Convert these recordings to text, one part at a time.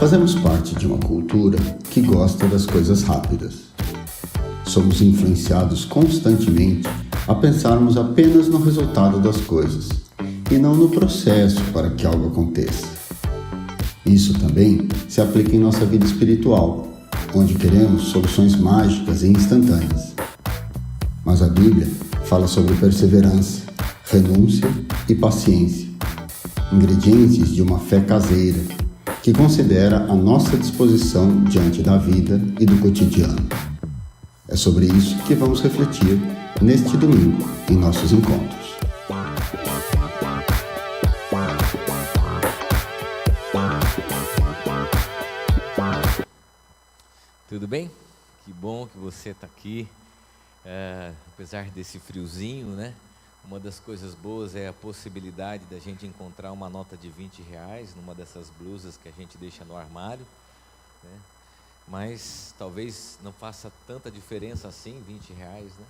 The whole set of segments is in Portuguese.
Fazemos parte de uma cultura que gosta das coisas rápidas. Somos influenciados constantemente a pensarmos apenas no resultado das coisas e não no processo para que algo aconteça. Isso também se aplica em nossa vida espiritual, onde queremos soluções mágicas e instantâneas. Mas a Bíblia fala sobre perseverança, renúncia e paciência, ingredientes de uma fé caseira que considera a nossa disposição diante da vida e do cotidiano. É sobre isso que vamos refletir neste domingo em nossos encontros. Tudo bem? Que bom que você está aqui, é, apesar desse friozinho, né? Uma das coisas boas é a possibilidade da gente encontrar uma nota de 20 reais numa dessas blusas que a gente deixa no armário, né? Mas talvez não faça tanta diferença assim, 20 reais, né?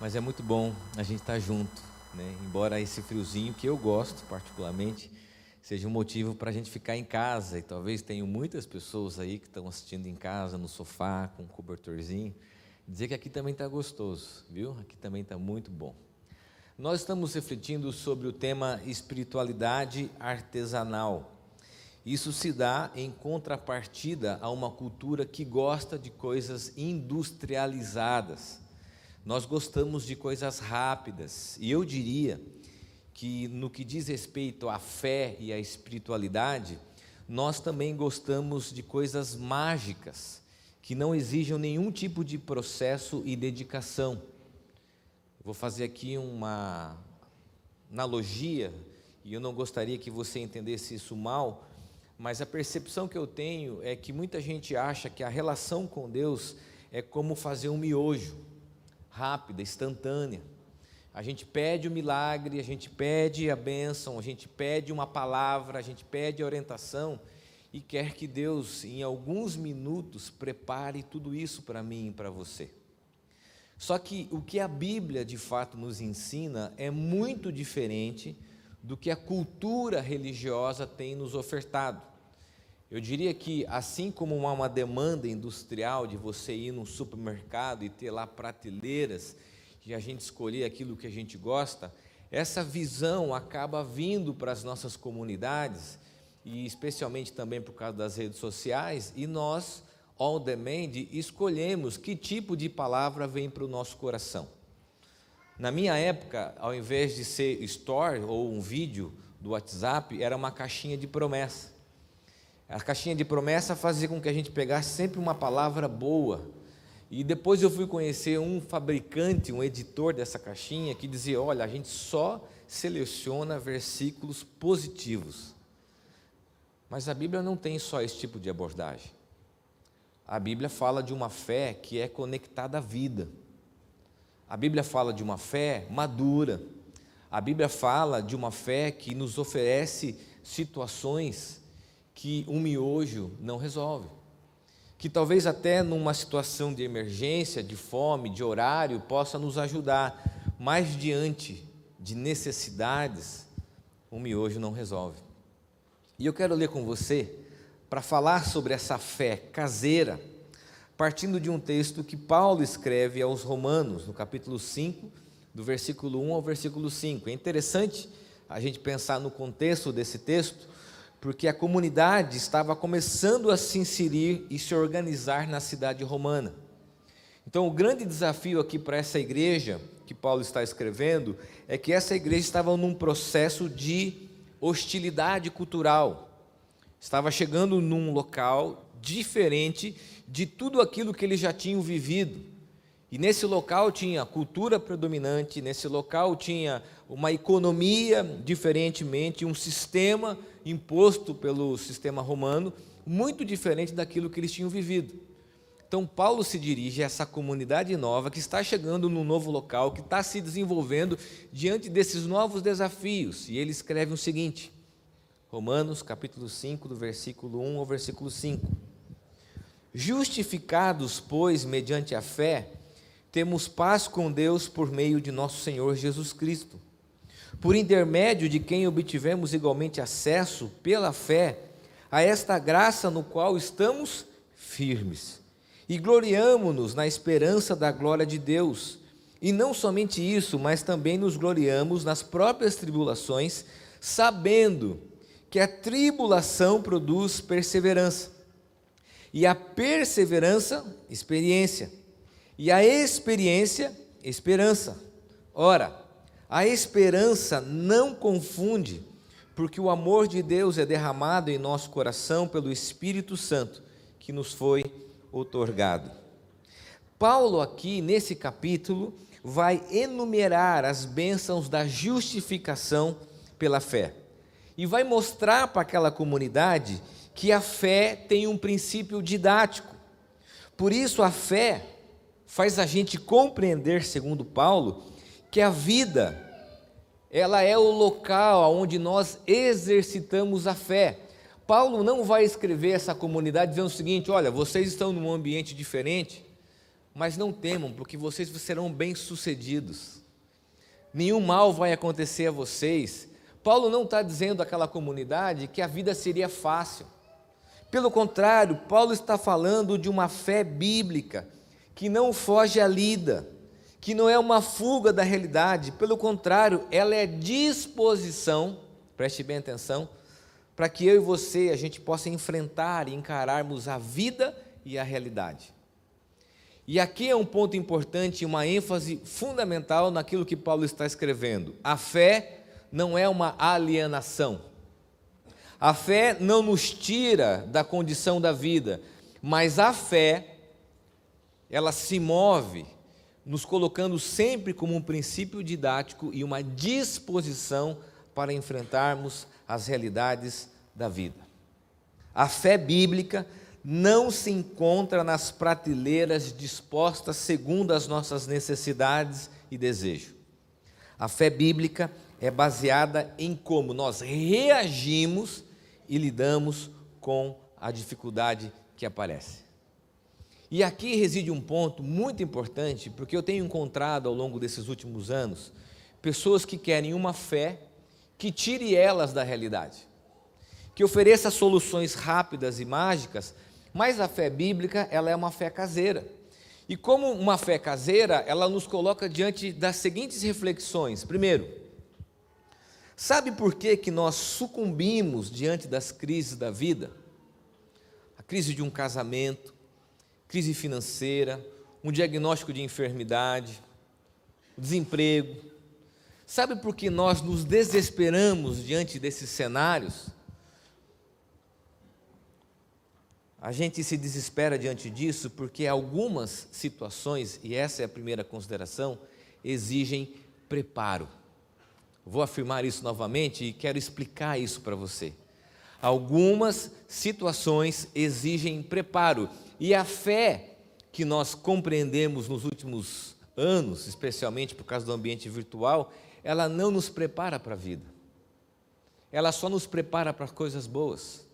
Mas é muito bom a gente estar tá junto, né? Embora esse friozinho que eu gosto particularmente seja um motivo para a gente ficar em casa e talvez tenham muitas pessoas aí que estão assistindo em casa no sofá com um cobertorzinho, dizer que aqui também está gostoso, viu? Aqui também está muito bom. Nós estamos refletindo sobre o tema espiritualidade artesanal. Isso se dá em contrapartida a uma cultura que gosta de coisas industrializadas. Nós gostamos de coisas rápidas, e eu diria que no que diz respeito à fé e à espiritualidade, nós também gostamos de coisas mágicas, que não exijam nenhum tipo de processo e dedicação. Vou fazer aqui uma analogia, e eu não gostaria que você entendesse isso mal, mas a percepção que eu tenho é que muita gente acha que a relação com Deus é como fazer um miojo, rápida, instantânea. A gente pede o milagre, a gente pede a bênção, a gente pede uma palavra, a gente pede a orientação e quer que Deus, em alguns minutos, prepare tudo isso para mim e para você. Só que o que a Bíblia de fato nos ensina é muito diferente do que a cultura religiosa tem nos ofertado. Eu diria que, assim como há uma demanda industrial de você ir num supermercado e ter lá prateleiras e a gente escolher aquilo que a gente gosta, essa visão acaba vindo para as nossas comunidades, e especialmente também por causa das redes sociais, e nós on demand, escolhemos que tipo de palavra vem para o nosso coração. Na minha época, ao invés de ser store ou um vídeo do WhatsApp, era uma caixinha de promessa. A caixinha de promessa fazia com que a gente pegasse sempre uma palavra boa. E depois eu fui conhecer um fabricante, um editor dessa caixinha, que dizia: olha, a gente só seleciona versículos positivos. Mas a Bíblia não tem só esse tipo de abordagem. A Bíblia fala de uma fé que é conectada à vida. A Bíblia fala de uma fé madura. A Bíblia fala de uma fé que nos oferece situações que um miojo não resolve. Que talvez até numa situação de emergência, de fome, de horário, possa nos ajudar, mas diante de necessidades, um miojo não resolve. E eu quero ler com você para falar sobre essa fé caseira, partindo de um texto que Paulo escreve aos Romanos, no capítulo 5, do versículo 1 ao versículo 5. É interessante a gente pensar no contexto desse texto, porque a comunidade estava começando a se inserir e se organizar na cidade romana. Então, o grande desafio aqui para essa igreja que Paulo está escrevendo é que essa igreja estava num processo de hostilidade cultural estava chegando num local diferente de tudo aquilo que eles já tinham vivido. E nesse local tinha cultura predominante, nesse local tinha uma economia diferentemente, um sistema imposto pelo sistema romano, muito diferente daquilo que eles tinham vivido. Então, Paulo se dirige a essa comunidade nova que está chegando num novo local, que está se desenvolvendo diante desses novos desafios. E ele escreve o seguinte: Romanos capítulo 5, do versículo 1 ao versículo 5. Justificados, pois, mediante a fé, temos paz com Deus por meio de nosso Senhor Jesus Cristo, por intermédio de quem obtivemos igualmente acesso, pela fé, a esta graça no qual estamos firmes. E gloriamo-nos na esperança da glória de Deus. E não somente isso, mas também nos gloriamos nas próprias tribulações, sabendo que a tribulação produz perseverança. E a perseverança, experiência. E a experiência, esperança. Ora, a esperança não confunde, porque o amor de Deus é derramado em nosso coração pelo Espírito Santo que nos foi otorgado. Paulo, aqui nesse capítulo, vai enumerar as bênçãos da justificação pela fé e vai mostrar para aquela comunidade que a fé tem um princípio didático. Por isso, a fé faz a gente compreender, segundo Paulo, que a vida ela é o local onde nós exercitamos a fé. Paulo não vai escrever essa comunidade dizendo o seguinte: olha, vocês estão num ambiente diferente, mas não temam, porque vocês serão bem-sucedidos. Nenhum mal vai acontecer a vocês. Paulo não está dizendo àquela comunidade que a vida seria fácil. Pelo contrário, Paulo está falando de uma fé bíblica que não foge à lida, que não é uma fuga da realidade, pelo contrário, ela é disposição, preste bem atenção, para que eu e você a gente possa enfrentar e encararmos a vida e a realidade. E aqui é um ponto importante, uma ênfase fundamental naquilo que Paulo está escrevendo. A fé não é uma alienação. A fé não nos tira da condição da vida, mas a fé ela se move nos colocando sempre como um princípio didático e uma disposição para enfrentarmos as realidades da vida. A fé bíblica não se encontra nas prateleiras dispostas segundo as nossas necessidades e desejos. A fé bíblica é baseada em como nós reagimos e lidamos com a dificuldade que aparece. E aqui reside um ponto muito importante, porque eu tenho encontrado ao longo desses últimos anos pessoas que querem uma fé que tire elas da realidade, que ofereça soluções rápidas e mágicas, mas a fé bíblica, ela é uma fé caseira. E como uma fé caseira, ela nos coloca diante das seguintes reflexões. Primeiro, sabe por que, que nós sucumbimos diante das crises da vida? A crise de um casamento, crise financeira, um diagnóstico de enfermidade, desemprego. Sabe por que nós nos desesperamos diante desses cenários? A gente se desespera diante disso porque algumas situações, e essa é a primeira consideração, exigem preparo. Vou afirmar isso novamente e quero explicar isso para você. Algumas situações exigem preparo. E a fé que nós compreendemos nos últimos anos, especialmente por causa do ambiente virtual, ela não nos prepara para a vida. Ela só nos prepara para coisas boas.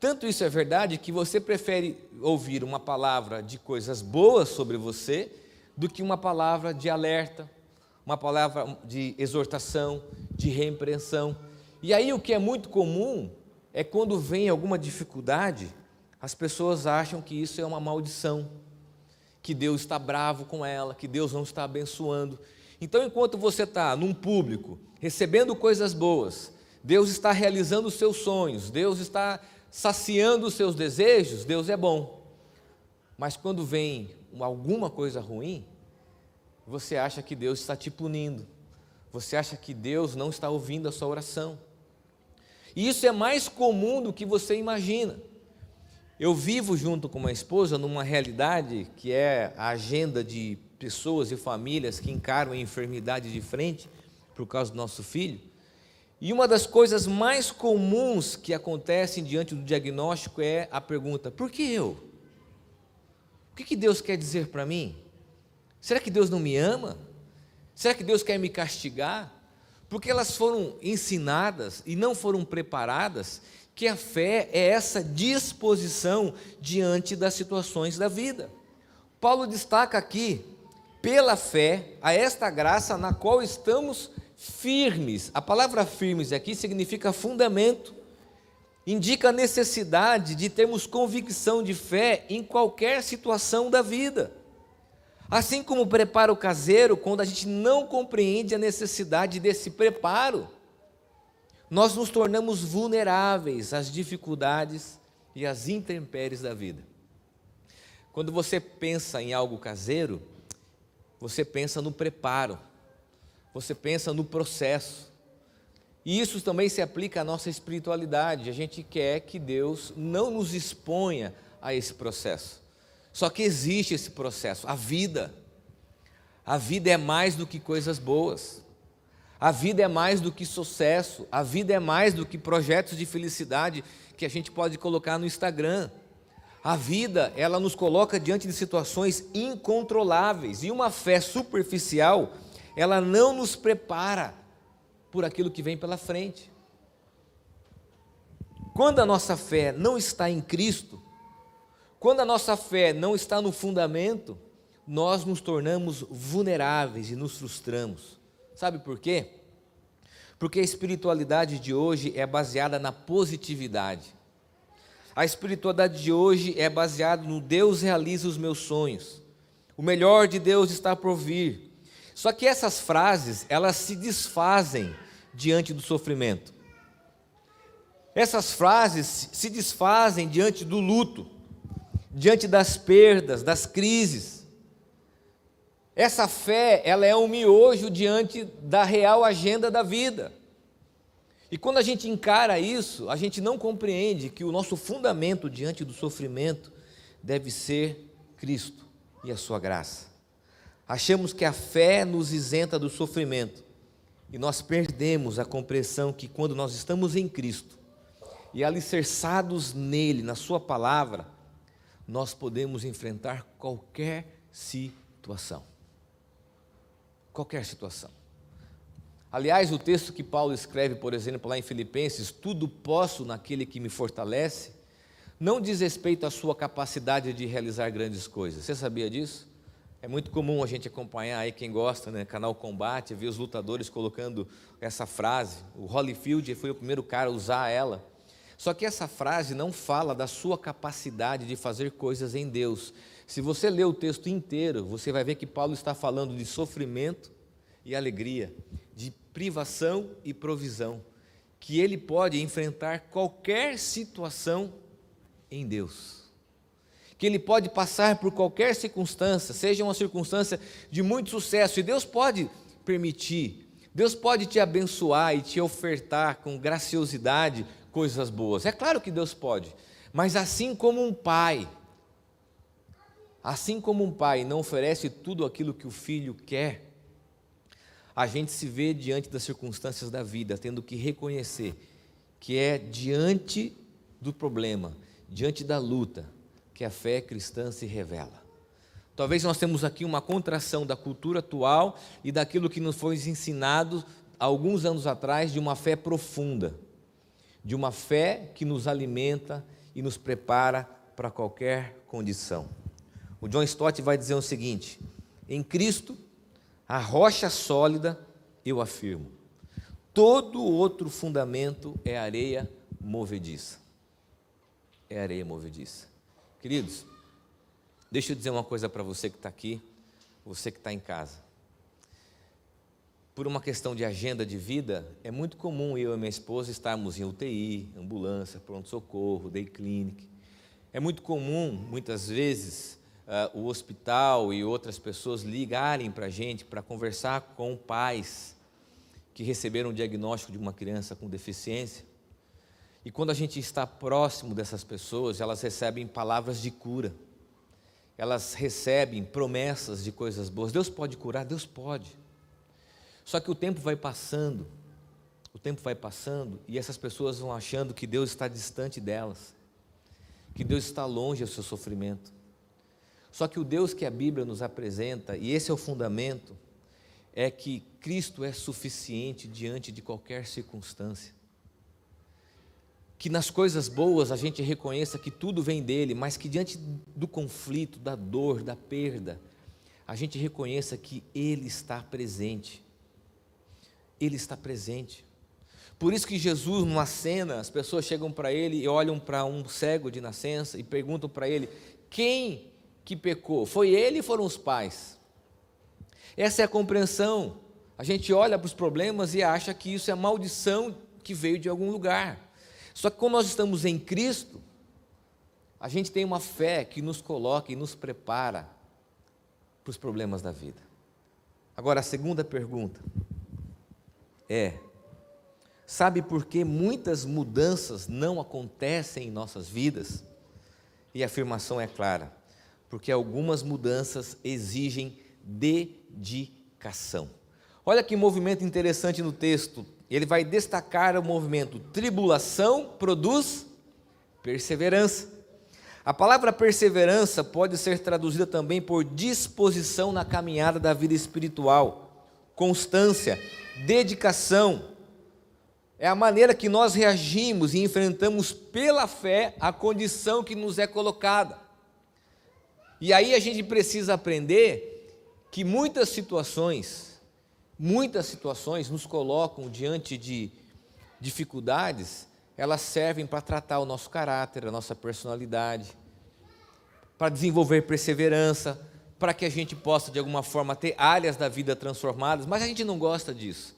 Tanto isso é verdade que você prefere ouvir uma palavra de coisas boas sobre você do que uma palavra de alerta, uma palavra de exortação, de repreensão. E aí o que é muito comum é quando vem alguma dificuldade, as pessoas acham que isso é uma maldição, que Deus está bravo com ela, que Deus não está abençoando. Então, enquanto você está num público, recebendo coisas boas, Deus está realizando os seus sonhos, Deus está saciando os seus desejos, Deus é bom. Mas quando vem alguma coisa ruim, você acha que Deus está te punindo, você acha que Deus não está ouvindo a sua oração. E isso é mais comum do que você imagina. Eu vivo junto com uma esposa numa realidade que é a agenda de pessoas e famílias que encaram a enfermidade de frente por causa do nosso filho. E uma das coisas mais comuns que acontecem diante do diagnóstico é a pergunta: por que eu? O que Deus quer dizer para mim? Será que Deus não me ama? Será que Deus quer me castigar? Porque elas foram ensinadas e não foram preparadas que a fé é essa disposição diante das situações da vida. Paulo destaca aqui, pela fé, a esta graça na qual estamos firmes. A palavra firmes aqui significa fundamento. indica a necessidade de termos convicção de fé em qualquer situação da vida. Assim como o preparo caseiro, quando a gente não compreende a necessidade desse preparo, nós nos tornamos vulneráveis às dificuldades e às intempéries da vida. Quando você pensa em algo caseiro, você pensa no preparo, você pensa no processo. E isso também se aplica à nossa espiritualidade. A gente quer que Deus não nos exponha a esse processo. Só que existe esse processo, a vida. A vida é mais do que coisas boas. A vida é mais do que sucesso. A vida é mais do que projetos de felicidade que a gente pode colocar no Instagram. A vida, ela nos coloca diante de situações incontroláveis e uma fé superficial, ela não nos prepara por aquilo que vem pela frente. Quando a nossa fé não está em Cristo, quando a nossa fé não está no fundamento, nós nos tornamos vulneráveis e nos frustramos. Sabe por quê? Porque a espiritualidade de hoje é baseada na positividade. A espiritualidade de hoje é baseada no Deus realiza os meus sonhos. O melhor de Deus está por vir. Só que essas frases, elas se desfazem diante do sofrimento. Essas frases se desfazem diante do luto, diante das perdas, das crises. Essa fé, ela é um miojo diante da real agenda da vida. E quando a gente encara isso, a gente não compreende que o nosso fundamento diante do sofrimento deve ser Cristo e a sua graça. Achamos que a fé nos isenta do sofrimento e nós perdemos a compreensão que quando nós estamos em Cristo e alicerçados nele, na Sua palavra, nós podemos enfrentar qualquer situação. Qualquer situação. Aliás, o texto que Paulo escreve, por exemplo, lá em Filipenses, tudo posso naquele que me fortalece, não diz respeito à sua capacidade de realizar grandes coisas. Você sabia disso? É muito comum a gente acompanhar aí quem gosta, né, canal Combate, ver os lutadores colocando essa frase. O Holyfield foi o primeiro cara a usar ela. Só que essa frase não fala da sua capacidade de fazer coisas em Deus. Se você ler o texto inteiro, você vai ver que Paulo está falando de sofrimento e alegria, de privação e provisão, que ele pode enfrentar qualquer situação em Deus que ele pode passar por qualquer circunstância, seja uma circunstância de muito sucesso, e Deus pode permitir, Deus pode te abençoar e te ofertar com graciosidade coisas boas. É claro que Deus pode, mas assim como um pai, assim como um pai não oferece tudo aquilo que o filho quer, a gente se vê diante das circunstâncias da vida, tendo que reconhecer que é diante do problema, diante da luta, que a fé cristã se revela. Talvez nós temos aqui uma contração da cultura atual e daquilo que nos foi ensinado alguns anos atrás de uma fé profunda, de uma fé que nos alimenta e nos prepara para qualquer condição. O John Stott vai dizer o seguinte: em Cristo, a rocha sólida, eu afirmo, todo outro fundamento é areia movediça. É areia movediça. Queridos, deixa eu dizer uma coisa para você que está aqui, você que está em casa. Por uma questão de agenda de vida, é muito comum eu e minha esposa estarmos em UTI, ambulância, pronto-socorro, day clinic. É muito comum, muitas vezes, uh, o hospital e outras pessoas ligarem para a gente para conversar com pais que receberam o diagnóstico de uma criança com deficiência e quando a gente está próximo dessas pessoas, elas recebem palavras de cura, elas recebem promessas de coisas boas. Deus pode curar? Deus pode. Só que o tempo vai passando, o tempo vai passando e essas pessoas vão achando que Deus está distante delas, que Deus está longe do seu sofrimento. Só que o Deus que a Bíblia nos apresenta, e esse é o fundamento, é que Cristo é suficiente diante de qualquer circunstância que nas coisas boas a gente reconheça que tudo vem dele, mas que diante do conflito, da dor, da perda, a gente reconheça que ele está presente. Ele está presente. Por isso que Jesus, numa cena, as pessoas chegam para ele e olham para um cego de nascença e perguntam para ele: quem que pecou? Foi ele ou foram os pais? Essa é a compreensão. A gente olha para os problemas e acha que isso é maldição que veio de algum lugar. Só que quando nós estamos em Cristo, a gente tem uma fé que nos coloca e nos prepara para os problemas da vida. Agora, a segunda pergunta é: sabe por que muitas mudanças não acontecem em nossas vidas? E a afirmação é clara: porque algumas mudanças exigem dedicação. Olha que movimento interessante no texto. Ele vai destacar o movimento tribulação produz perseverança. A palavra perseverança pode ser traduzida também por disposição na caminhada da vida espiritual, constância, dedicação. É a maneira que nós reagimos e enfrentamos pela fé a condição que nos é colocada. E aí a gente precisa aprender que muitas situações, muitas situações nos colocam diante de dificuldades, elas servem para tratar o nosso caráter, a nossa personalidade, para desenvolver perseverança, para que a gente possa de alguma forma ter áreas da vida transformadas, mas a gente não gosta disso.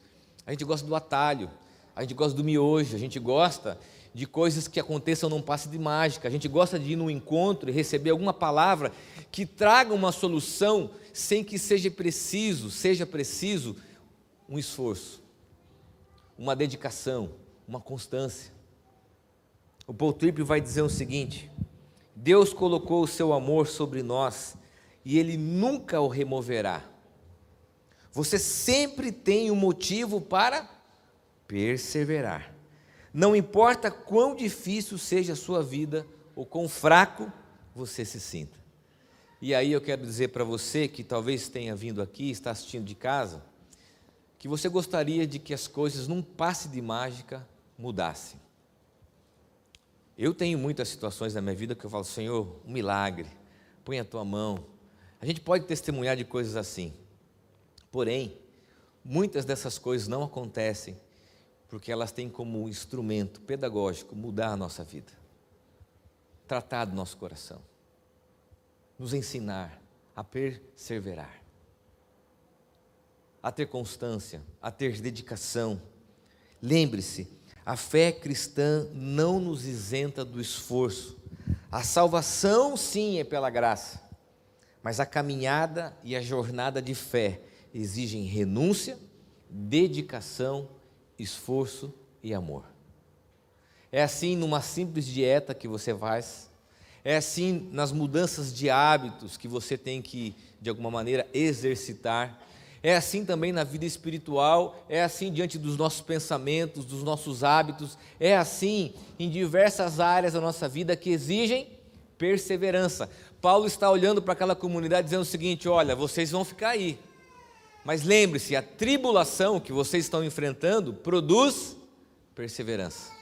A gente gosta do atalho, a gente gosta do miojo, a gente gosta de coisas que aconteçam num passe de mágica. A gente gosta de ir num encontro e receber alguma palavra que traga uma solução sem que seja preciso, seja preciso um esforço, uma dedicação, uma constância. O Paul Tripp vai dizer o seguinte: Deus colocou o seu amor sobre nós e ele nunca o removerá. Você sempre tem um motivo para perseverar. Não importa quão difícil seja a sua vida ou quão fraco você se sinta. E aí eu quero dizer para você que talvez tenha vindo aqui, está assistindo de casa, que você gostaria de que as coisas num passe de mágica mudassem. Eu tenho muitas situações na minha vida que eu falo, Senhor, um milagre, põe a tua mão. A gente pode testemunhar de coisas assim. Porém, muitas dessas coisas não acontecem porque elas têm como instrumento pedagógico mudar a nossa vida, tratar do nosso coração, nos ensinar a perseverar, a ter constância, a ter dedicação. Lembre-se, a fé cristã não nos isenta do esforço. A salvação, sim, é pela graça, mas a caminhada e a jornada de fé exigem renúncia, dedicação esforço e amor. É assim numa simples dieta que você faz, é assim nas mudanças de hábitos que você tem que, de alguma maneira, exercitar. É assim também na vida espiritual, é assim diante dos nossos pensamentos, dos nossos hábitos, é assim em diversas áreas da nossa vida que exigem perseverança. Paulo está olhando para aquela comunidade dizendo o seguinte: olha, vocês vão ficar aí, mas lembre-se, a tribulação que vocês estão enfrentando produz perseverança.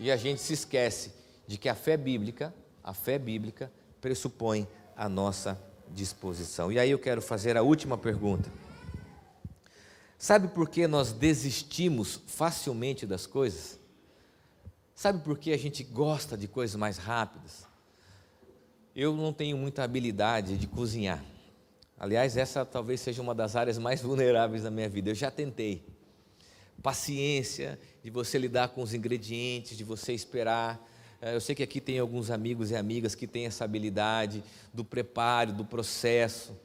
E a gente se esquece de que a fé bíblica, a fé bíblica pressupõe a nossa disposição. E aí eu quero fazer a última pergunta. Sabe por que nós desistimos facilmente das coisas? Sabe por que a gente gosta de coisas mais rápidas? Eu não tenho muita habilidade de cozinhar. Aliás, essa talvez seja uma das áreas mais vulneráveis da minha vida. Eu já tentei. Paciência, de você lidar com os ingredientes, de você esperar. Eh, eu sei que aqui tem alguns amigos e amigas que têm essa habilidade do preparo, do processo.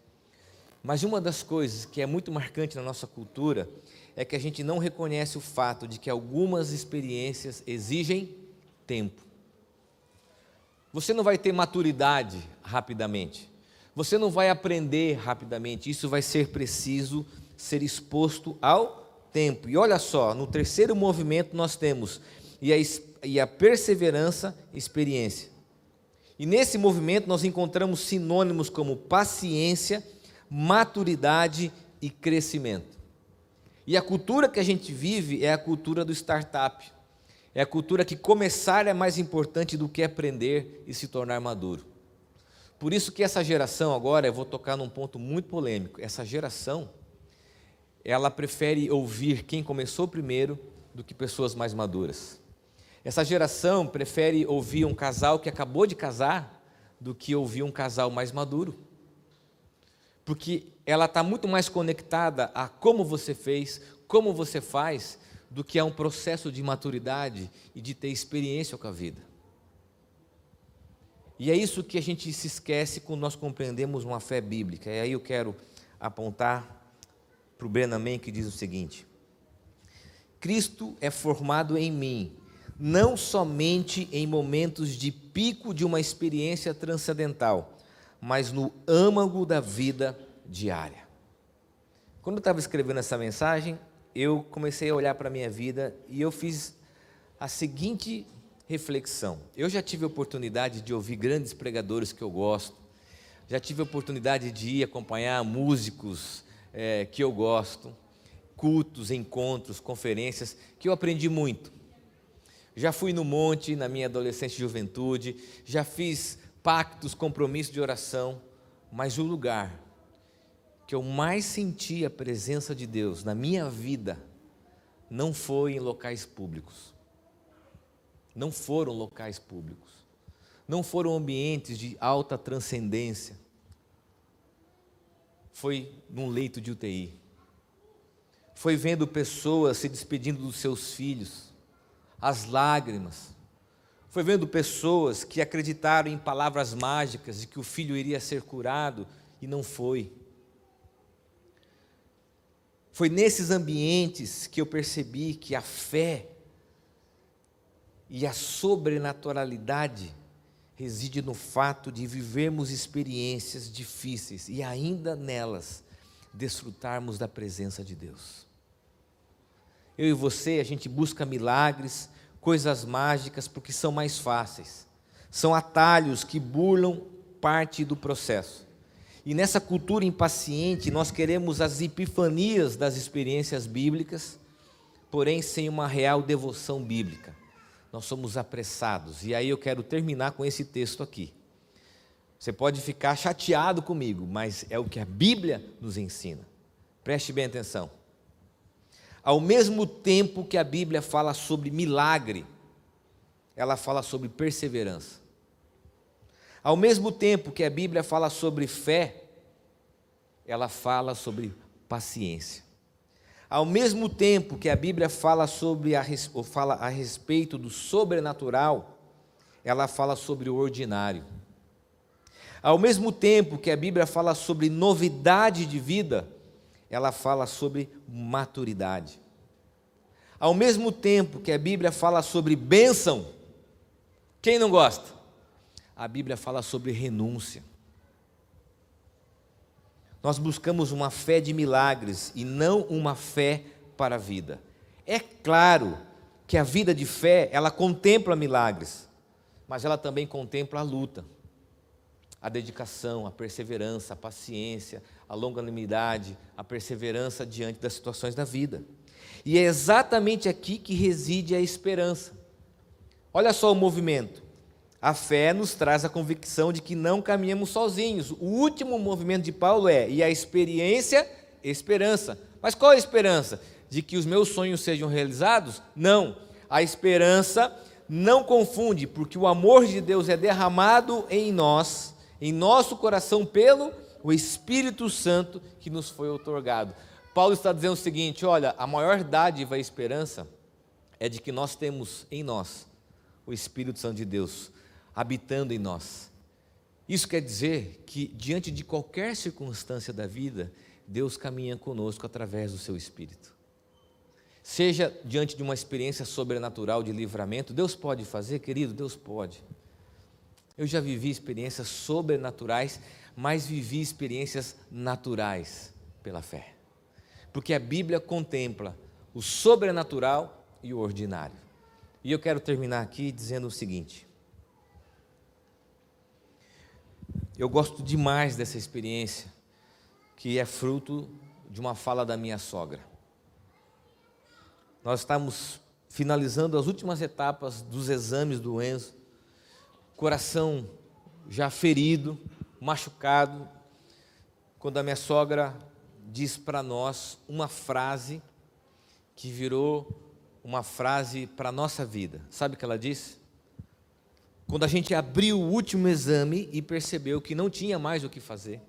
Mas uma das coisas que é muito marcante na nossa cultura é que a gente não reconhece o fato de que algumas experiências exigem tempo. Você não vai ter maturidade rapidamente. Você não vai aprender rapidamente, isso vai ser preciso ser exposto ao tempo. E olha só, no terceiro movimento nós temos e a, e a perseverança, experiência. E nesse movimento nós encontramos sinônimos como paciência, maturidade e crescimento. E a cultura que a gente vive é a cultura do startup. É a cultura que começar é mais importante do que aprender e se tornar maduro. Por isso que essa geração agora, eu vou tocar num ponto muito polêmico. Essa geração, ela prefere ouvir quem começou primeiro do que pessoas mais maduras. Essa geração prefere ouvir um casal que acabou de casar do que ouvir um casal mais maduro. Porque ela está muito mais conectada a como você fez, como você faz, do que a um processo de maturidade e de ter experiência com a vida. E é isso que a gente se esquece quando nós compreendemos uma fé bíblica. E aí eu quero apontar para o Brenaman que diz o seguinte: Cristo é formado em mim, não somente em momentos de pico de uma experiência transcendental, mas no âmago da vida diária. Quando eu estava escrevendo essa mensagem, eu comecei a olhar para a minha vida e eu fiz a seguinte reflexão. Eu já tive a oportunidade de ouvir grandes pregadores que eu gosto, já tive a oportunidade de ir acompanhar músicos é, que eu gosto, cultos, encontros, conferências, que eu aprendi muito. Já fui no monte na minha adolescência e juventude, já fiz pactos, compromissos de oração, mas o lugar que eu mais senti a presença de Deus na minha vida não foi em locais públicos. Não foram locais públicos. Não foram ambientes de alta transcendência. Foi num leito de UTI. Foi vendo pessoas se despedindo dos seus filhos, as lágrimas. Foi vendo pessoas que acreditaram em palavras mágicas de que o filho iria ser curado e não foi. Foi nesses ambientes que eu percebi que a fé e a sobrenaturalidade reside no fato de vivermos experiências difíceis e ainda nelas desfrutarmos da presença de Deus. Eu e você, a gente busca milagres, coisas mágicas, porque são mais fáceis. São atalhos que burlam parte do processo. E nessa cultura impaciente, nós queremos as epifanias das experiências bíblicas, porém sem uma real devoção bíblica. Nós somos apressados. E aí eu quero terminar com esse texto aqui. Você pode ficar chateado comigo, mas é o que a Bíblia nos ensina. Preste bem atenção. Ao mesmo tempo que a Bíblia fala sobre milagre, ela fala sobre perseverança. Ao mesmo tempo que a Bíblia fala sobre fé, ela fala sobre paciência. Ao mesmo tempo que a Bíblia fala sobre a, fala a respeito do sobrenatural, ela fala sobre o ordinário. Ao mesmo tempo que a Bíblia fala sobre novidade de vida, ela fala sobre maturidade. Ao mesmo tempo que a Bíblia fala sobre bênção, quem não gosta? A Bíblia fala sobre renúncia. Nós buscamos uma fé de milagres e não uma fé para a vida. É claro que a vida de fé, ela contempla milagres, mas ela também contempla a luta a dedicação, a perseverança, a paciência, a longanimidade, a perseverança diante das situações da vida. E é exatamente aqui que reside a esperança. Olha só o movimento. A fé nos traz a convicção de que não caminhamos sozinhos. O último movimento de Paulo é: e a experiência, esperança. Mas qual é a esperança? De que os meus sonhos sejam realizados? Não. A esperança não confunde, porque o amor de Deus é derramado em nós em nosso coração pelo o Espírito Santo que nos foi otorgado. Paulo está dizendo o seguinte: olha, a maior dádiva e esperança é de que nós temos em nós o Espírito Santo de Deus habitando em nós. Isso quer dizer que, diante de qualquer circunstância da vida, Deus caminha conosco através do seu Espírito. Seja diante de uma experiência sobrenatural de livramento, Deus pode fazer, querido, Deus pode. Eu já vivi experiências sobrenaturais, mas vivi experiências naturais pela fé. Porque a Bíblia contempla o sobrenatural e o ordinário. E eu quero terminar aqui dizendo o seguinte: eu gosto demais dessa experiência, que é fruto de uma fala da minha sogra. Nós estamos finalizando as últimas etapas dos exames do Enzo coração já ferido, machucado, quando a minha sogra diz para nós uma frase que virou uma frase para a nossa vida. Sabe o que ela disse? Quando a gente abriu o último exame e percebeu que não tinha mais o que fazer,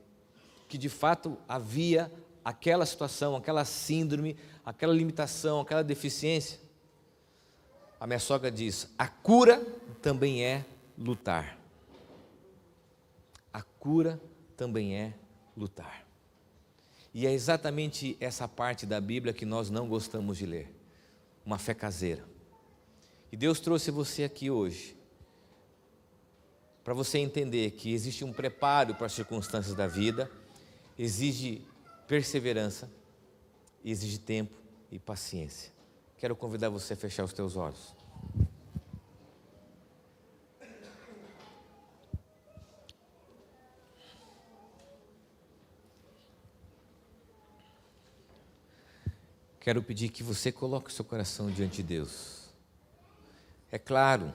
que de fato havia aquela situação, aquela síndrome, aquela limitação, aquela deficiência, a minha sogra diz: a cura também é lutar. A cura também é lutar. E é exatamente essa parte da Bíblia que nós não gostamos de ler uma fé caseira. E Deus trouxe você aqui hoje para você entender que existe um preparo para as circunstâncias da vida, exige perseverança, exige tempo e paciência. Quero convidar você a fechar os teus olhos. Quero pedir que você coloque o seu coração diante de Deus. É claro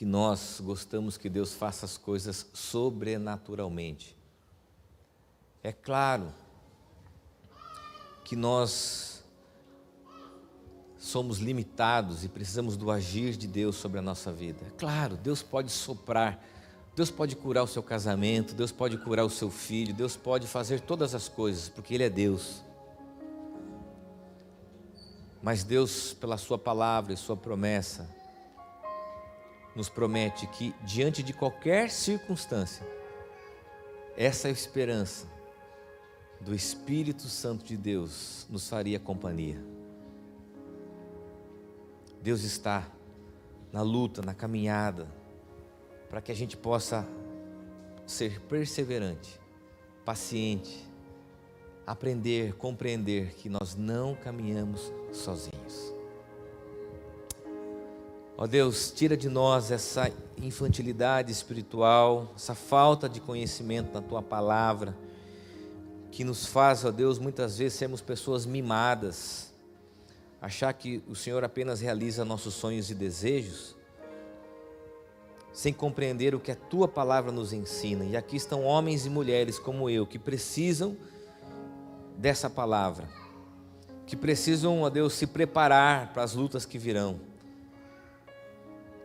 que nós gostamos que Deus faça as coisas sobrenaturalmente. É claro que nós somos limitados e precisamos do agir de Deus sobre a nossa vida. É claro, Deus pode soprar, Deus pode curar o seu casamento, Deus pode curar o seu filho, Deus pode fazer todas as coisas, porque Ele é Deus. Mas Deus, pela Sua palavra e Sua promessa, nos promete que, diante de qualquer circunstância, essa esperança do Espírito Santo de Deus nos faria companhia. Deus está na luta, na caminhada, para que a gente possa ser perseverante, paciente, aprender, compreender que nós não caminhamos sozinhos. Ó Deus, tira de nós essa infantilidade espiritual, essa falta de conhecimento na tua palavra, que nos faz, ó Deus, muitas vezes sermos pessoas mimadas, achar que o Senhor apenas realiza nossos sonhos e desejos, sem compreender o que a tua palavra nos ensina. E aqui estão homens e mulheres como eu que precisam dessa palavra, que precisam, ó Deus, se preparar para as lutas que virão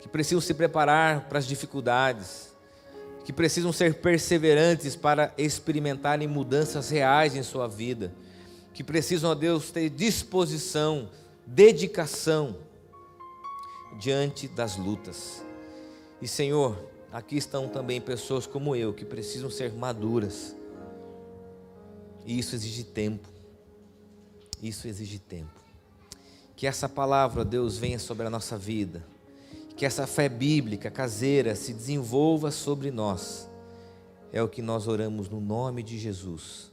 que precisam se preparar para as dificuldades, que precisam ser perseverantes para experimentarem mudanças reais em sua vida, que precisam, a Deus, ter disposição, dedicação diante das lutas. E Senhor, aqui estão também pessoas como eu que precisam ser maduras. E isso exige tempo. Isso exige tempo. Que essa palavra, Deus, venha sobre a nossa vida que essa fé bíblica caseira se desenvolva sobre nós. É o que nós oramos no nome de Jesus.